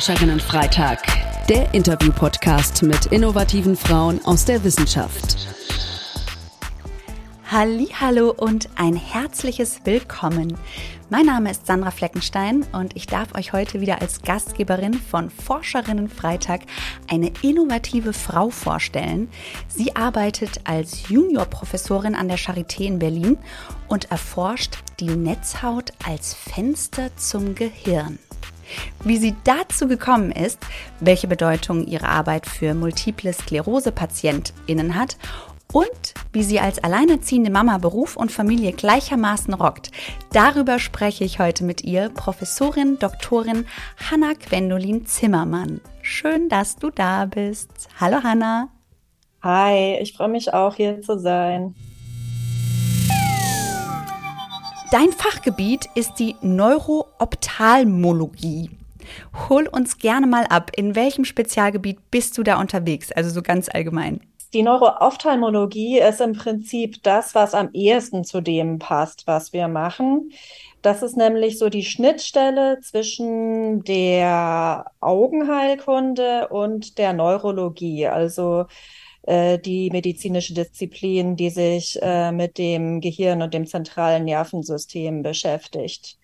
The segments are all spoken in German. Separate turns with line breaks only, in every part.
Forscherinnen-Freitag, der Interview-Podcast mit innovativen Frauen aus der Wissenschaft.
Hallo und ein herzliches Willkommen. Mein Name ist Sandra Fleckenstein und ich darf euch heute wieder als Gastgeberin von Forscherinnen Freitag eine innovative Frau vorstellen. Sie arbeitet als Juniorprofessorin an der Charité in Berlin und erforscht die Netzhaut als Fenster zum Gehirn. Wie sie dazu gekommen ist, welche Bedeutung ihre Arbeit für multiple Sklerose-PatientInnen hat und wie sie als alleinerziehende Mama Beruf und Familie gleichermaßen rockt. Darüber spreche ich heute mit ihr, Professorin Doktorin Hanna Gwendolin Zimmermann. Schön, dass du da bist. Hallo Hanna.
Hi, ich freue mich auch hier zu sein.
Dein Fachgebiet ist die Neuroophthalmologie. Hol uns gerne mal ab, in welchem Spezialgebiet bist du da unterwegs, also so ganz allgemein.
Die Neuroophthalmologie ist im Prinzip das, was am ehesten zu dem passt, was wir machen. Das ist nämlich so die Schnittstelle zwischen der Augenheilkunde und der Neurologie. Also äh, die medizinische Disziplin, die sich äh, mit dem Gehirn und dem zentralen Nervensystem beschäftigt.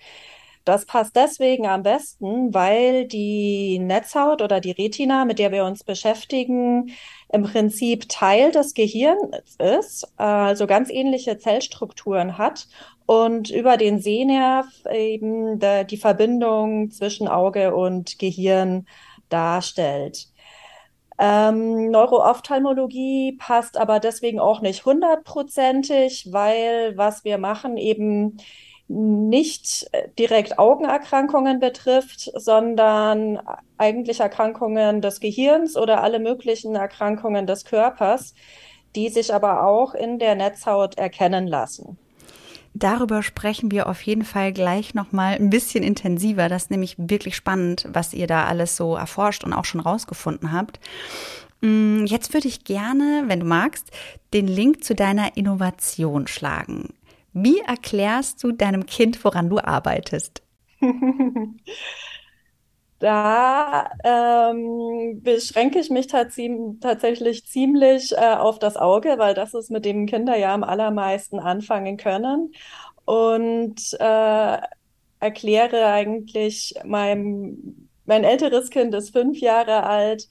Das passt deswegen am besten, weil die Netzhaut oder die Retina, mit der wir uns beschäftigen, im Prinzip Teil des Gehirns ist, also ganz ähnliche Zellstrukturen hat und über den Sehnerv eben die Verbindung zwischen Auge und Gehirn darstellt. Ähm, Neuroophthalmologie passt aber deswegen auch nicht hundertprozentig, weil was wir machen eben nicht direkt Augenerkrankungen betrifft, sondern eigentlich Erkrankungen des Gehirns oder alle möglichen Erkrankungen des Körpers, die sich aber auch in der Netzhaut erkennen lassen.
Darüber sprechen wir auf jeden Fall gleich nochmal ein bisschen intensiver. Das ist nämlich wirklich spannend, was ihr da alles so erforscht und auch schon rausgefunden habt. Mm, jetzt würde ich gerne, wenn du magst, den Link zu deiner Innovation schlagen. Wie erklärst du deinem Kind, woran du arbeitest?
Da ähm, beschränke ich mich tatsächlich ziemlich äh, auf das Auge, weil das ist mit dem Kinder ja am allermeisten anfangen können. Und äh, erkläre eigentlich meinem, mein älteres Kind ist fünf Jahre alt.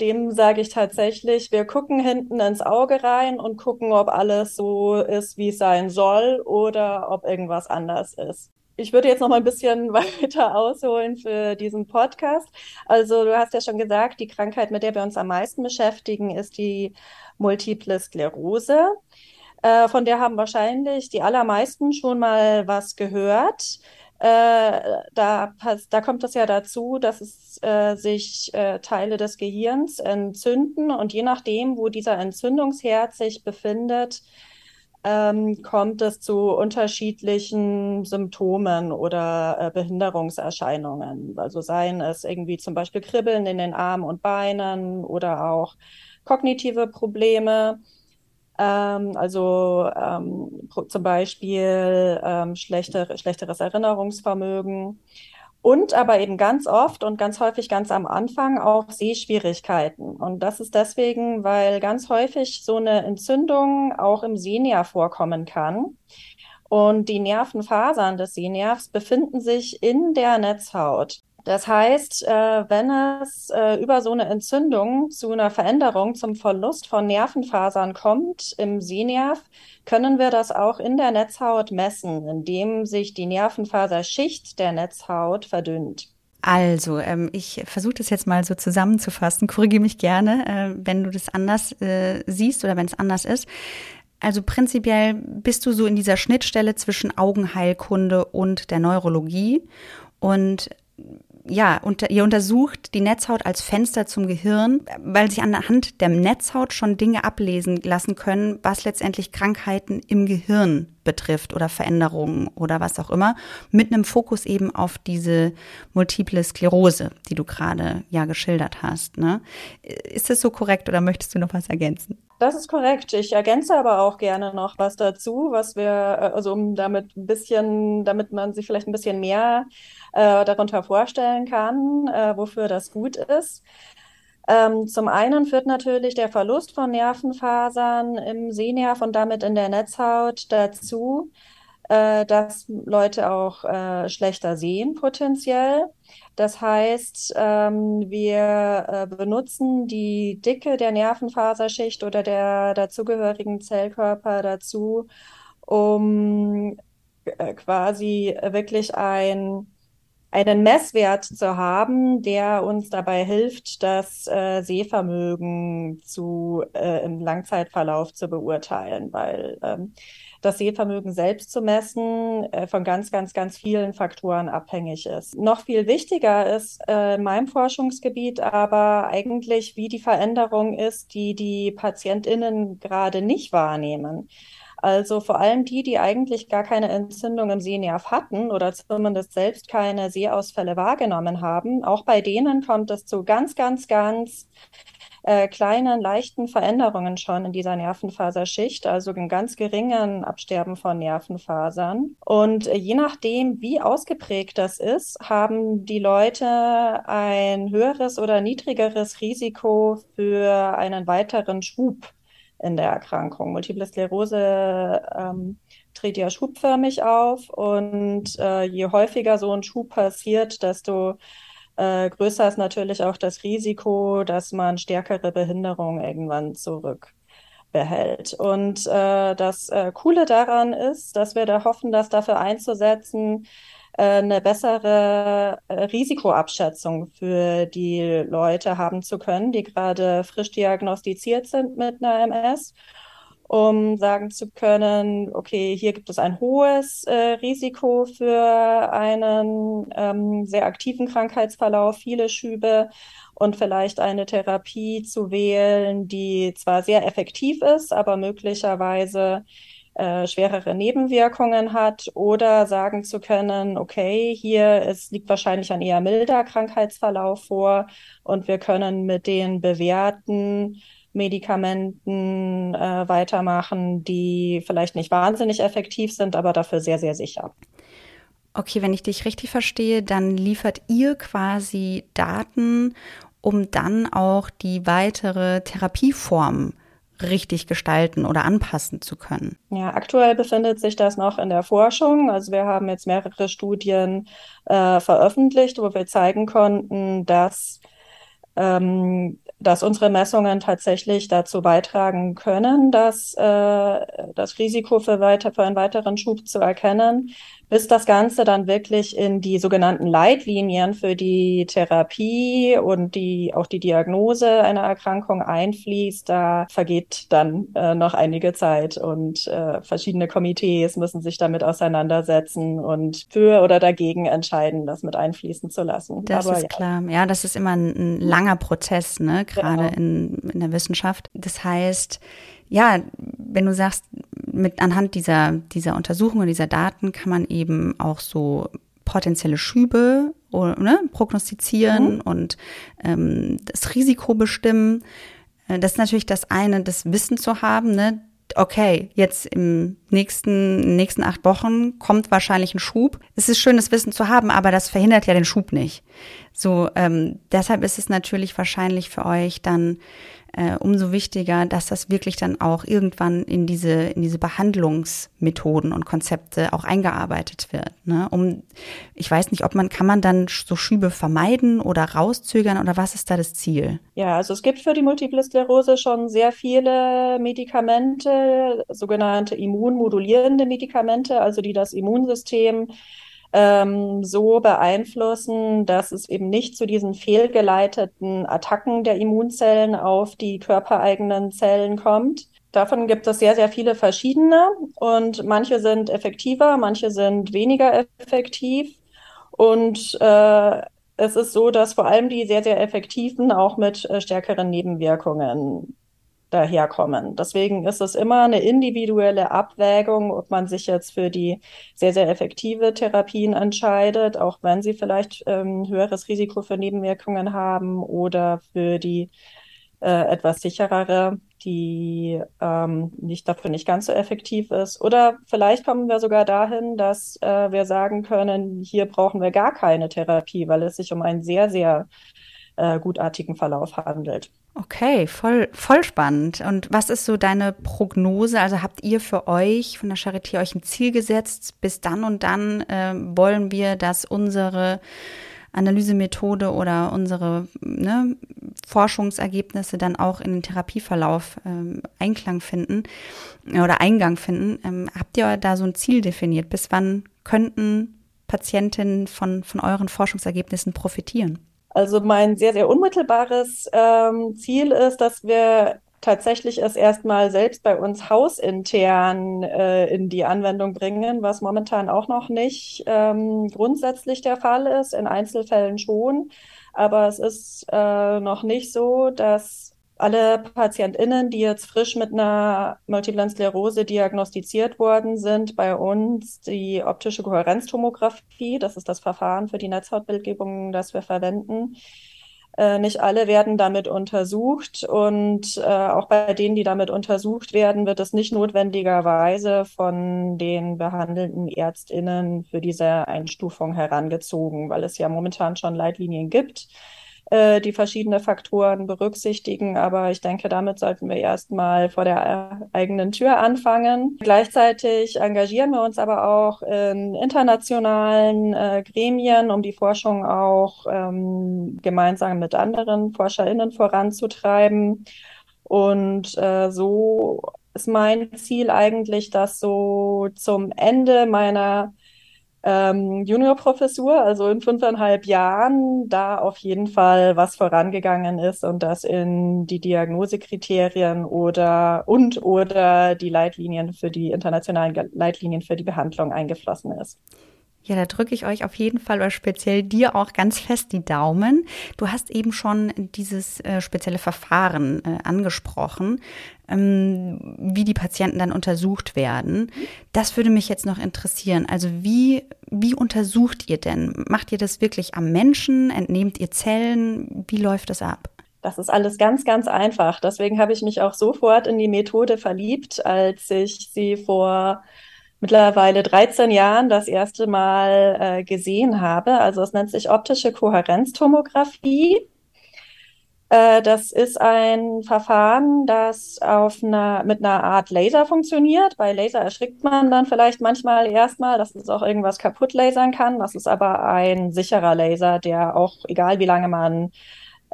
Dem sage ich tatsächlich, wir gucken hinten ins Auge rein und gucken, ob alles so ist, wie es sein soll oder ob irgendwas anders ist ich würde jetzt noch mal ein bisschen weiter ausholen für diesen Podcast. Also du hast ja schon gesagt, die Krankheit, mit der wir uns am meisten beschäftigen, ist die Multiple Sklerose. Äh, von der haben wahrscheinlich die allermeisten schon mal was gehört. Äh, da, da kommt es ja dazu, dass es äh, sich äh, Teile des Gehirns entzünden und je nachdem, wo dieser Entzündungsherd sich befindet, ähm, kommt es zu unterschiedlichen Symptomen oder äh, Behinderungserscheinungen. Also seien es irgendwie zum Beispiel Kribbeln in den Armen und Beinen oder auch kognitive Probleme. Ähm, also ähm, zum Beispiel ähm, schlechter, schlechteres Erinnerungsvermögen und aber eben ganz oft und ganz häufig ganz am Anfang auch Sehschwierigkeiten. Und das ist deswegen, weil ganz häufig so eine Entzündung auch im Sehnerv vorkommen kann. Und die Nervenfasern des Sehnervs befinden sich in der Netzhaut. Das heißt, äh, wenn es äh, über so eine Entzündung zu einer Veränderung, zum Verlust von Nervenfasern kommt im Sehnerv, können wir das auch in der Netzhaut messen, indem sich die Nervenfaserschicht der Netzhaut verdünnt.
Also, ähm, ich versuche das jetzt mal so zusammenzufassen. Korrigiere mich gerne, äh, wenn du das anders äh, siehst oder wenn es anders ist. Also prinzipiell bist du so in dieser Schnittstelle zwischen Augenheilkunde und der Neurologie und ja, unter, ihr untersucht die Netzhaut als Fenster zum Gehirn, weil sich anhand der Netzhaut schon Dinge ablesen lassen können, was letztendlich Krankheiten im Gehirn betrifft oder Veränderungen oder was auch immer, mit einem Fokus eben auf diese multiple Sklerose, die du gerade ja geschildert hast. Ne? Ist das so korrekt oder möchtest du noch was ergänzen?
Das ist korrekt. Ich ergänze aber auch gerne noch was dazu, was wir, äh, also um damit ein bisschen, damit man sich vielleicht ein bisschen mehr äh, darunter vorstellen kann, äh, wofür das gut ist. Ähm, zum einen führt natürlich der Verlust von Nervenfasern im Sehnerv und damit in der Netzhaut dazu, äh, dass Leute auch äh, schlechter sehen potenziell. Das heißt, ähm, wir äh, benutzen die Dicke der Nervenfaserschicht oder der dazugehörigen Zellkörper dazu, um äh, quasi wirklich ein einen Messwert zu haben, der uns dabei hilft, das äh, Sehvermögen zu, äh, im Langzeitverlauf zu beurteilen, weil ähm, das Sehvermögen selbst zu messen äh, von ganz, ganz, ganz vielen Faktoren abhängig ist. Noch viel wichtiger ist äh, in meinem Forschungsgebiet aber eigentlich, wie die Veränderung ist, die die PatientInnen gerade nicht wahrnehmen. Also vor allem die, die eigentlich gar keine Entzündung im Sehnerv hatten oder zumindest selbst keine Sehausfälle wahrgenommen haben. Auch bei denen kommt es zu ganz, ganz, ganz äh, kleinen, leichten Veränderungen schon in dieser Nervenfaserschicht, also einem ganz geringen Absterben von Nervenfasern. Und äh, je nachdem, wie ausgeprägt das ist, haben die Leute ein höheres oder niedrigeres Risiko für einen weiteren Schub in der Erkrankung. Multiple Sklerose ähm, tritt ja schubförmig auf und äh, je häufiger so ein Schub passiert, desto äh, größer ist natürlich auch das Risiko, dass man stärkere Behinderung irgendwann zurückbehält. Und äh, das äh, Coole daran ist, dass wir da hoffen, das dafür einzusetzen, äh, eine bessere äh, Risikoabschätzung für die Leute haben zu können, die gerade frisch diagnostiziert sind mit einer MS, um sagen zu können, okay, hier gibt es ein hohes äh, Risiko für einen ähm, sehr aktiven Krankheitsverlauf, viele Schübe und vielleicht eine Therapie zu wählen, die zwar sehr effektiv ist, aber möglicherweise äh, schwerere Nebenwirkungen hat oder sagen zu können, okay, hier es liegt wahrscheinlich ein eher milder Krankheitsverlauf vor und wir können mit den bewährten Medikamenten äh, weitermachen, die vielleicht nicht wahnsinnig effektiv sind, aber dafür sehr, sehr sicher.
Okay, wenn ich dich richtig verstehe, dann liefert ihr quasi Daten, um dann auch die weitere Therapieform richtig gestalten oder anpassen zu können?
Ja, aktuell befindet sich das noch in der Forschung. Also wir haben jetzt mehrere Studien äh, veröffentlicht, wo wir zeigen konnten, dass ähm, dass unsere Messungen tatsächlich dazu beitragen können, dass äh, das Risiko für, weiter, für einen weiteren Schub zu erkennen bis das Ganze dann wirklich in die sogenannten Leitlinien für die Therapie und die auch die Diagnose einer Erkrankung einfließt, da vergeht dann äh, noch einige Zeit und äh, verschiedene Komitees müssen sich damit auseinandersetzen und für oder dagegen entscheiden, das mit einfließen zu lassen.
Das Aber, ist ja. klar. Ja, das ist immer ein, ein langer Prozess, ne, gerade genau. in, in der Wissenschaft. Das heißt, ja, wenn du sagst, mit anhand dieser, dieser Untersuchungen, dieser Daten kann man eben auch so potenzielle Schübe ne, prognostizieren mhm. und ähm, das Risiko bestimmen. Äh, das ist natürlich das eine, das Wissen zu haben, ne? Okay, jetzt im nächsten, nächsten acht Wochen kommt wahrscheinlich ein Schub. Es ist schön, das Wissen zu haben, aber das verhindert ja den Schub nicht. So, ähm, deshalb ist es natürlich wahrscheinlich für euch dann äh, umso wichtiger, dass das wirklich dann auch irgendwann in diese, in diese Behandlungsmethoden und Konzepte auch eingearbeitet wird. Ne? Um, ich weiß nicht, ob man, kann man dann so Schübe vermeiden oder rauszögern oder was ist da das Ziel?
Ja, also es gibt für die Multiple Sklerose schon sehr viele Medikamente, sogenannte immunmodulierende Medikamente, also die das Immunsystem ähm, so beeinflussen, dass es eben nicht zu diesen fehlgeleiteten Attacken der Immunzellen auf die körpereigenen Zellen kommt. Davon gibt es sehr, sehr viele verschiedene und manche sind effektiver, manche sind weniger effektiv. Und äh, es ist so, dass vor allem die sehr, sehr effektiven auch mit äh, stärkeren Nebenwirkungen daherkommen. Deswegen ist es immer eine individuelle Abwägung, ob man sich jetzt für die sehr, sehr effektive Therapien entscheidet, auch wenn sie vielleicht ähm, höheres Risiko für Nebenwirkungen haben oder für die äh, etwas sicherere, die ähm, nicht dafür nicht ganz so effektiv ist. Oder vielleicht kommen wir sogar dahin, dass äh, wir sagen können, hier brauchen wir gar keine Therapie, weil es sich um einen sehr, sehr äh, gutartigen Verlauf handelt.
Okay, voll, voll spannend. Und was ist so deine Prognose? Also habt ihr für euch von der Charité euch ein Ziel gesetzt? Bis dann und dann äh, wollen wir, dass unsere Analysemethode oder unsere ne, Forschungsergebnisse dann auch in den Therapieverlauf ähm, Einklang finden oder Eingang finden. Ähm, habt ihr da so ein Ziel definiert? Bis wann könnten Patientinnen von, von euren Forschungsergebnissen profitieren?
Also mein sehr, sehr unmittelbares ähm, Ziel ist, dass wir tatsächlich es erstmal selbst bei uns hausintern äh, in die Anwendung bringen, was momentan auch noch nicht ähm, grundsätzlich der Fall ist, in Einzelfällen schon. Aber es ist äh, noch nicht so, dass alle PatientInnen, die jetzt frisch mit einer Multiplen Sklerose diagnostiziert worden sind, bei uns die optische Kohärenztomographie, das ist das Verfahren für die Netzhautbildgebung, das wir verwenden, äh, nicht alle werden damit untersucht und äh, auch bei denen, die damit untersucht werden, wird es nicht notwendigerweise von den behandelnden Ärztinnen für diese Einstufung herangezogen, weil es ja momentan schon Leitlinien gibt äh, die verschiedene Faktoren berücksichtigen. Aber ich denke, damit sollten wir erstmal vor der äh, eigenen Tür anfangen. Gleichzeitig engagieren wir uns aber auch in internationalen äh, Gremien, um die Forschung auch ähm, gemeinsam mit anderen ForscherInnen voranzutreiben. Und äh, so ist mein Ziel eigentlich, dass so zum Ende meiner ähm, Juniorprofessur, also in fünfeinhalb Jahren, da auf jeden Fall was vorangegangen ist und das in die Diagnosekriterien oder und oder die Leitlinien für die internationalen Leitlinien für die Behandlung eingeflossen ist.
Ja, da drücke ich euch auf jeden Fall oder speziell dir auch ganz fest die Daumen. Du hast eben schon dieses äh, spezielle Verfahren äh, angesprochen, ähm, wie die Patienten dann untersucht werden. Das würde mich jetzt noch interessieren. Also wie, wie untersucht ihr denn? Macht ihr das wirklich am Menschen? Entnehmt ihr Zellen? Wie läuft das ab?
Das ist alles ganz, ganz einfach. Deswegen habe ich mich auch sofort in die Methode verliebt, als ich sie vor mittlerweile 13 Jahren das erste Mal äh, gesehen habe. Also es nennt sich optische Kohärenztomographie. Äh, das ist ein Verfahren, das auf einer, mit einer Art Laser funktioniert. Bei Laser erschrickt man dann vielleicht manchmal erstmal, dass es auch irgendwas kaputt lasern kann. Das ist aber ein sicherer Laser, der auch, egal wie lange man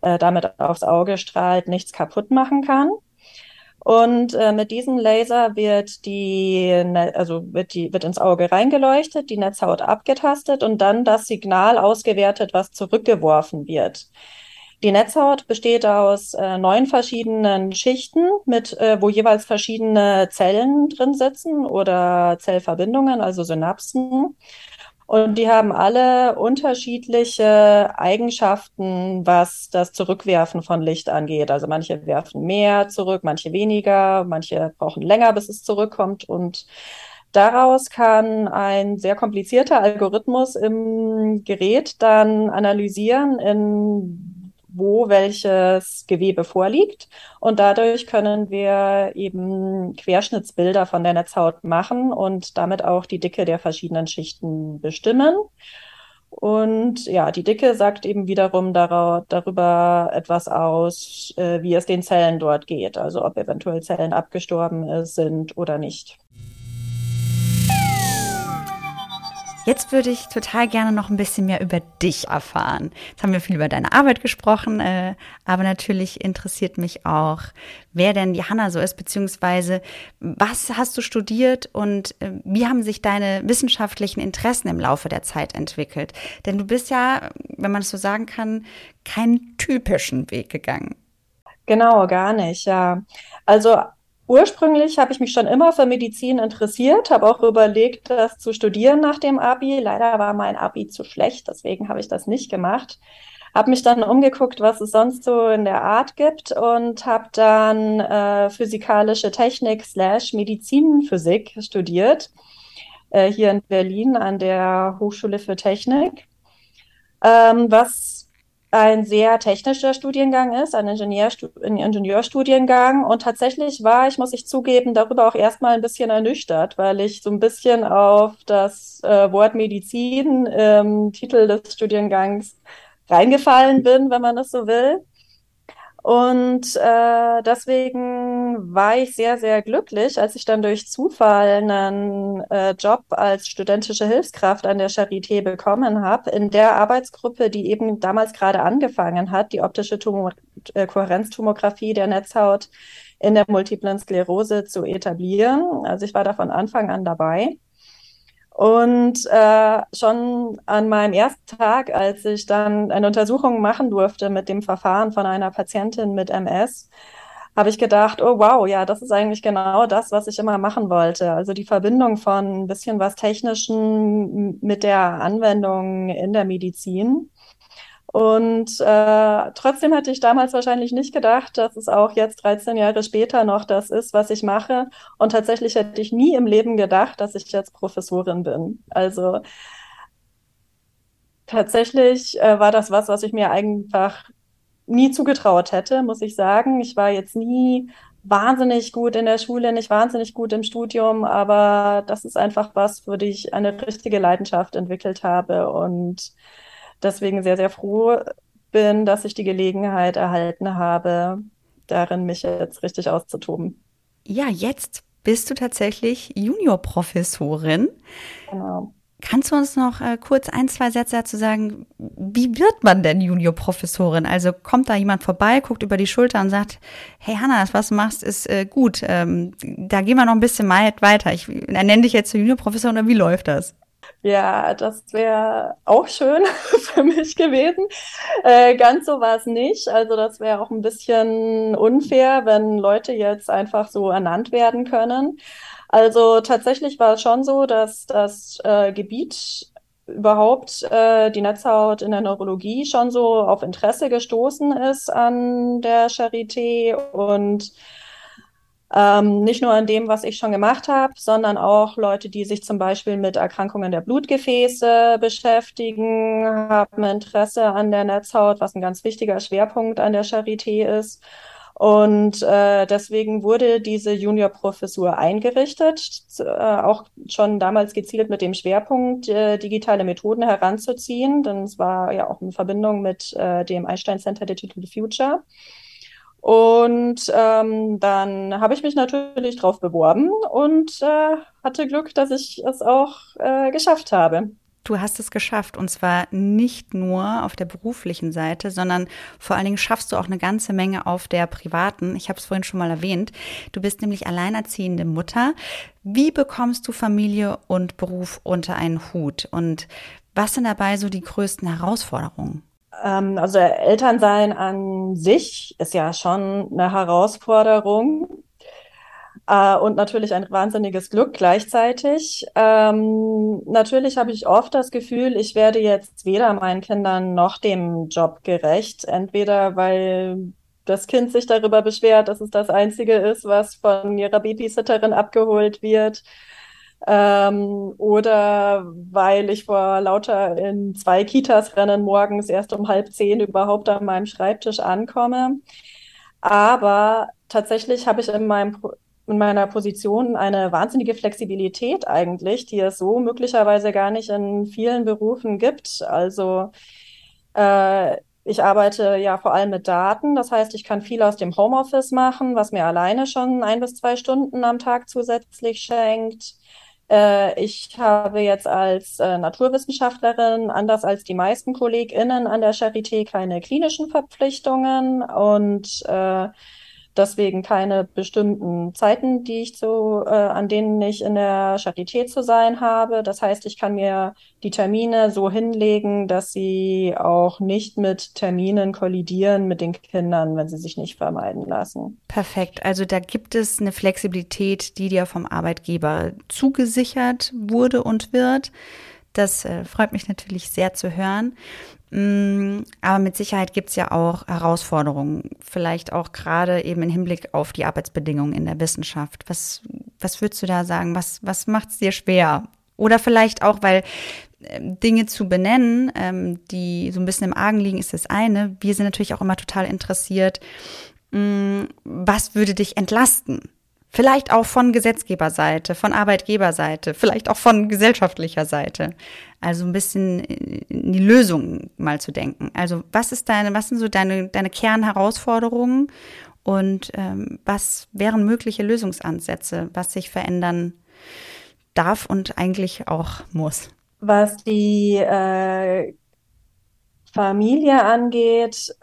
äh, damit aufs Auge strahlt, nichts kaputt machen kann. Und äh, mit diesem Laser wird die, ne, also wird die, wird ins Auge reingeleuchtet, die Netzhaut abgetastet und dann das Signal ausgewertet, was zurückgeworfen wird. Die Netzhaut besteht aus äh, neun verschiedenen Schichten, mit, äh, wo jeweils verschiedene Zellen drin sitzen oder Zellverbindungen, also Synapsen. Und die haben alle unterschiedliche Eigenschaften, was das Zurückwerfen von Licht angeht. Also manche werfen mehr zurück, manche weniger, manche brauchen länger, bis es zurückkommt. Und daraus kann ein sehr komplizierter Algorithmus im Gerät dann analysieren, in wo welches Gewebe vorliegt. Und dadurch können wir eben Querschnittsbilder von der Netzhaut machen und damit auch die Dicke der verschiedenen Schichten bestimmen. Und ja, die Dicke sagt eben wiederum darüber etwas aus, äh, wie es den Zellen dort geht, also ob eventuell Zellen abgestorben sind oder nicht.
Jetzt würde ich total gerne noch ein bisschen mehr über dich erfahren. Jetzt haben wir viel über deine Arbeit gesprochen, äh, aber natürlich interessiert mich auch, wer denn die Hanna so ist, beziehungsweise was hast du studiert und äh, wie haben sich deine wissenschaftlichen Interessen im Laufe der Zeit entwickelt? Denn du bist ja, wenn man es so sagen kann, keinen typischen Weg gegangen.
Genau, gar nicht, ja. Also Ursprünglich habe ich mich schon immer für Medizin interessiert, habe auch überlegt, das zu studieren nach dem Abi. Leider war mein Abi zu schlecht, deswegen habe ich das nicht gemacht. Habe mich dann umgeguckt, was es sonst so in der Art gibt und habe dann äh, physikalische Technik slash Medizinphysik studiert, äh, hier in Berlin an der Hochschule für Technik. Ähm, was ein sehr technischer Studiengang ist, ein, Ingenieurstu ein Ingenieurstudiengang. Und tatsächlich war ich, muss ich zugeben, darüber auch erstmal ein bisschen ernüchtert, weil ich so ein bisschen auf das äh, Wort Medizin im Titel des Studiengangs reingefallen bin, wenn man das so will. Und äh, deswegen war ich sehr, sehr glücklich, als ich dann durch Zufall einen äh, Job als studentische Hilfskraft an der Charité bekommen habe, in der Arbeitsgruppe, die eben damals gerade angefangen hat, die optische Tumor äh, Kohärenztomographie der Netzhaut in der multiplen Sklerose zu etablieren. Also ich war da von Anfang an dabei. Und äh, schon an meinem ersten Tag, als ich dann eine Untersuchung machen durfte mit dem Verfahren von einer Patientin mit MS, habe ich gedacht, oh wow, ja, das ist eigentlich genau das, was ich immer machen wollte. Also die Verbindung von ein bisschen was Technischen mit der Anwendung in der Medizin. Und äh, trotzdem hatte ich damals wahrscheinlich nicht gedacht, dass es auch jetzt 13 Jahre später noch das ist, was ich mache. Und tatsächlich hätte ich nie im Leben gedacht, dass ich jetzt Professorin bin. Also tatsächlich äh, war das was, was ich mir einfach nie zugetraut hätte, muss ich sagen. Ich war jetzt nie wahnsinnig gut in der Schule, nicht wahnsinnig gut im Studium, aber das ist einfach was, für die ich eine richtige Leidenschaft entwickelt habe und deswegen sehr, sehr froh bin, dass ich die Gelegenheit erhalten habe, darin mich jetzt richtig auszutoben.
Ja, jetzt bist du tatsächlich Juniorprofessorin. Genau. Kannst du uns noch äh, kurz ein, zwei Sätze dazu sagen, wie wird man denn Juniorprofessorin? Also kommt da jemand vorbei, guckt über die Schulter und sagt, hey Hanna, das, was du machst, ist äh, gut. Ähm, da gehen wir noch ein bisschen weiter. Ich nenne dich jetzt zur Juniorprofessorin oder wie läuft das?
Ja, das wäre auch schön für mich gewesen. Äh, ganz so war es nicht. Also das wäre auch ein bisschen unfair, wenn Leute jetzt einfach so ernannt werden können. Also tatsächlich war es schon so, dass das äh, Gebiet überhaupt äh, die Netzhaut in der Neurologie schon so auf Interesse gestoßen ist an der Charité und ähm, nicht nur an dem, was ich schon gemacht habe, sondern auch Leute, die sich zum Beispiel mit Erkrankungen der Blutgefäße beschäftigen, haben Interesse an der Netzhaut, was ein ganz wichtiger Schwerpunkt an der Charité ist. Und äh, deswegen wurde diese Juniorprofessur eingerichtet, äh, auch schon damals gezielt mit dem Schwerpunkt, äh, digitale Methoden heranzuziehen, denn es war ja auch in Verbindung mit äh, dem Einstein Center Digital Future. Und ähm, dann habe ich mich natürlich drauf beworben und äh, hatte Glück, dass ich es auch äh, geschafft habe.
Du hast es geschafft und zwar nicht nur auf der beruflichen Seite, sondern vor allen Dingen schaffst du auch eine ganze Menge auf der privaten. Ich habe es vorhin schon mal erwähnt. Du bist nämlich alleinerziehende Mutter. Wie bekommst du Familie und Beruf unter einen Hut und was sind dabei so die größten Herausforderungen?
Ähm, also Elternsein an sich ist ja schon eine Herausforderung äh, und natürlich ein wahnsinniges Glück gleichzeitig. Ähm, natürlich habe ich oft das Gefühl, ich werde jetzt weder meinen Kindern noch dem Job gerecht. Entweder weil das Kind sich darüber beschwert, dass es das Einzige ist, was von ihrer Babysitterin abgeholt wird ähm, oder weil ich vor lauter in zwei Kitas rennen morgens erst um halb zehn überhaupt an meinem Schreibtisch ankomme. Aber tatsächlich habe ich in meinem in meiner Position eine wahnsinnige Flexibilität eigentlich, die es so möglicherweise gar nicht in vielen Berufen gibt. Also äh, ich arbeite ja vor allem mit Daten, das heißt, ich kann viel aus dem Homeoffice machen, was mir alleine schon ein bis zwei Stunden am Tag zusätzlich schenkt. Äh, ich habe jetzt als äh, Naturwissenschaftlerin, anders als die meisten KollegInnen an der Charité, keine klinischen Verpflichtungen. Und äh, deswegen keine bestimmten Zeiten, die ich zu, äh, an denen ich in der Charité zu sein habe. Das heißt, ich kann mir die Termine so hinlegen, dass sie auch nicht mit Terminen kollidieren mit den Kindern, wenn sie sich nicht vermeiden lassen.
Perfekt. Also da gibt es eine Flexibilität, die dir vom Arbeitgeber zugesichert wurde und wird. Das äh, freut mich natürlich sehr zu hören. Mm, aber mit Sicherheit gibt es ja auch Herausforderungen, vielleicht auch gerade eben im Hinblick auf die Arbeitsbedingungen in der Wissenschaft. Was, was würdest du da sagen? Was, was macht es dir schwer? Oder vielleicht auch, weil ähm, Dinge zu benennen, ähm, die so ein bisschen im Argen liegen, ist das eine. Wir sind natürlich auch immer total interessiert, mm, was würde dich entlasten? Vielleicht auch von Gesetzgeberseite, von Arbeitgeberseite, vielleicht auch von gesellschaftlicher Seite. Also ein bisschen in die Lösung mal zu denken. Also was ist deine, was sind so deine, deine Kernherausforderungen und ähm, was wären mögliche Lösungsansätze, was sich verändern darf und eigentlich auch muss?
Was die äh, Familie angeht,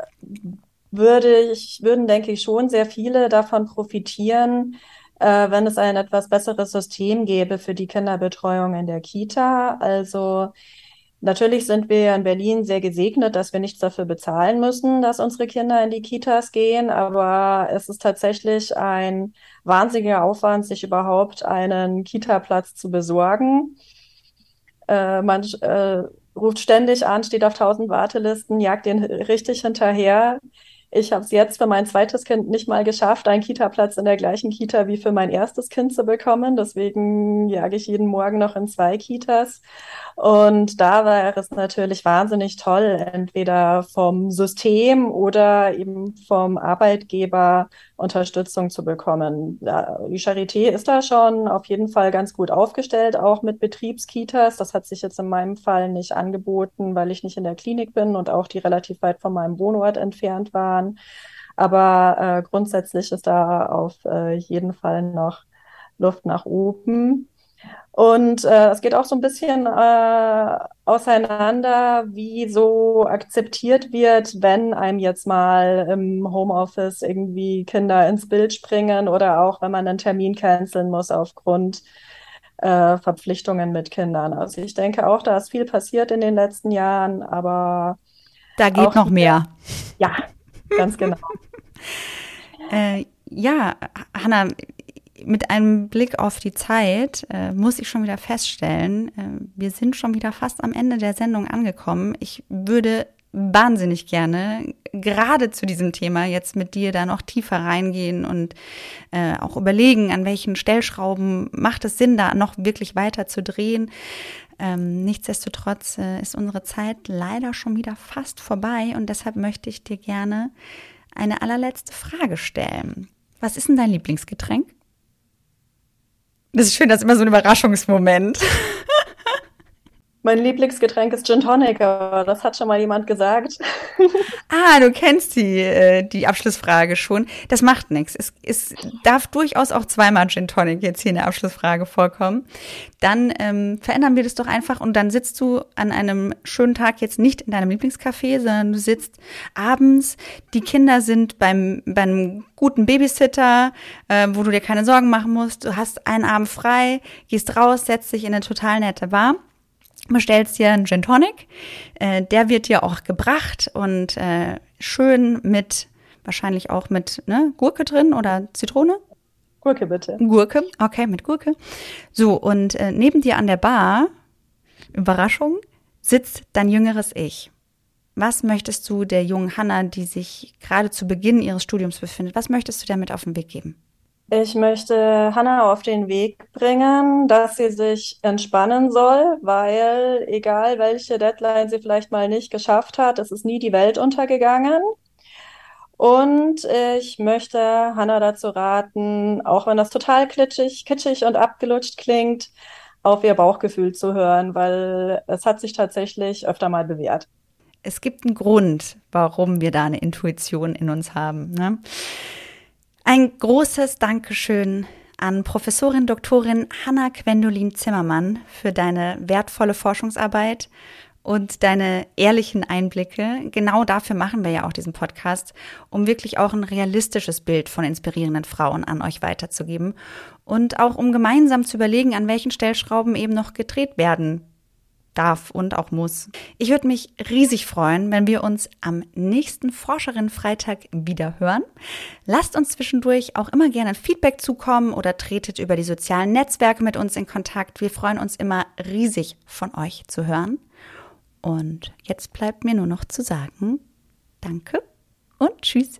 würde ich, würden, denke ich, schon sehr viele davon profitieren, äh, wenn es ein etwas besseres System gäbe für die Kinderbetreuung in der Kita. Also natürlich sind wir in Berlin sehr gesegnet, dass wir nichts dafür bezahlen müssen, dass unsere Kinder in die Kitas gehen. Aber es ist tatsächlich ein wahnsinniger Aufwand, sich überhaupt einen Kita-Platz zu besorgen. Äh, man äh, ruft ständig an, steht auf tausend Wartelisten, jagt den richtig hinterher. Ich habe es jetzt für mein zweites Kind nicht mal geschafft, einen Kita-Platz in der gleichen Kita wie für mein erstes Kind zu bekommen. Deswegen jage ich jeden Morgen noch in zwei Kitas. Und da wäre es natürlich wahnsinnig toll, entweder vom System oder eben vom Arbeitgeber Unterstützung zu bekommen. Die Charité ist da schon auf jeden Fall ganz gut aufgestellt, auch mit Betriebskitas. Das hat sich jetzt in meinem Fall nicht angeboten, weil ich nicht in der Klinik bin und auch die relativ weit von meinem Wohnort entfernt waren. Aber äh, grundsätzlich ist da auf äh, jeden Fall noch Luft nach oben. Und äh, es geht auch so ein bisschen äh, auseinander, wie so akzeptiert wird, wenn einem jetzt mal im Homeoffice irgendwie Kinder ins Bild springen oder auch wenn man einen Termin canceln muss aufgrund äh, Verpflichtungen mit Kindern. Also ich denke auch, da ist viel passiert in den letzten Jahren, aber
da geht noch mehr.
Ja, ganz genau.
äh, ja, Hanna, mit einem Blick auf die Zeit äh, muss ich schon wieder feststellen, äh, wir sind schon wieder fast am Ende der Sendung angekommen. Ich würde wahnsinnig gerne gerade zu diesem Thema jetzt mit dir da noch tiefer reingehen und äh, auch überlegen, an welchen Stellschrauben macht es Sinn, da noch wirklich weiter zu drehen. Ähm, nichtsdestotrotz äh, ist unsere Zeit leider schon wieder fast vorbei und deshalb möchte ich dir gerne eine allerletzte Frage stellen. Was ist denn dein Lieblingsgetränk? Das ist schön, das ist immer so ein Überraschungsmoment.
Mein Lieblingsgetränk ist Gin Tonic, aber das hat schon mal jemand gesagt.
ah, du kennst die, äh, die Abschlussfrage schon. Das macht nichts. Es, es darf durchaus auch zweimal Gin Tonic jetzt hier in der Abschlussfrage vorkommen. Dann ähm, verändern wir das doch einfach und dann sitzt du an einem schönen Tag jetzt nicht in deinem Lieblingscafé, sondern du sitzt abends, die Kinder sind beim, beim guten Babysitter, äh, wo du dir keine Sorgen machen musst. Du hast einen Abend frei, gehst raus, setzt dich in eine total nette Bar bestellst dir einen Gin Tonic. Äh, der wird dir auch gebracht und äh, schön mit, wahrscheinlich auch mit ne, Gurke drin oder Zitrone.
Gurke bitte.
Gurke, okay, mit Gurke. So, und äh, neben dir an der Bar, Überraschung, sitzt dein jüngeres Ich. Was möchtest du der jungen Hanna, die sich gerade zu Beginn ihres Studiums befindet, was möchtest du damit auf den Weg geben?
Ich möchte Hannah auf den Weg bringen, dass sie sich entspannen soll, weil egal welche Deadline sie vielleicht mal nicht geschafft hat, es ist nie die Welt untergegangen. Und ich möchte Hannah dazu raten, auch wenn das total klitschig, kitschig und abgelutscht klingt, auf ihr Bauchgefühl zu hören, weil es hat sich tatsächlich öfter mal bewährt.
Es gibt einen Grund, warum wir da eine Intuition in uns haben. Ne? Ein großes Dankeschön an Professorin Doktorin Hanna Gwendolin Zimmermann für deine wertvolle Forschungsarbeit und deine ehrlichen Einblicke. Genau dafür machen wir ja auch diesen Podcast, um wirklich auch ein realistisches Bild von inspirierenden Frauen an euch weiterzugeben und auch um gemeinsam zu überlegen, an welchen Stellschrauben eben noch gedreht werden darf und auch muss. Ich würde mich riesig freuen, wenn wir uns am nächsten Forscherinnen-Freitag wieder hören. Lasst uns zwischendurch auch immer gerne Feedback zukommen oder tretet über die sozialen Netzwerke mit uns in Kontakt. Wir freuen uns immer riesig von euch zu hören. Und jetzt bleibt mir nur noch zu sagen, danke und tschüss.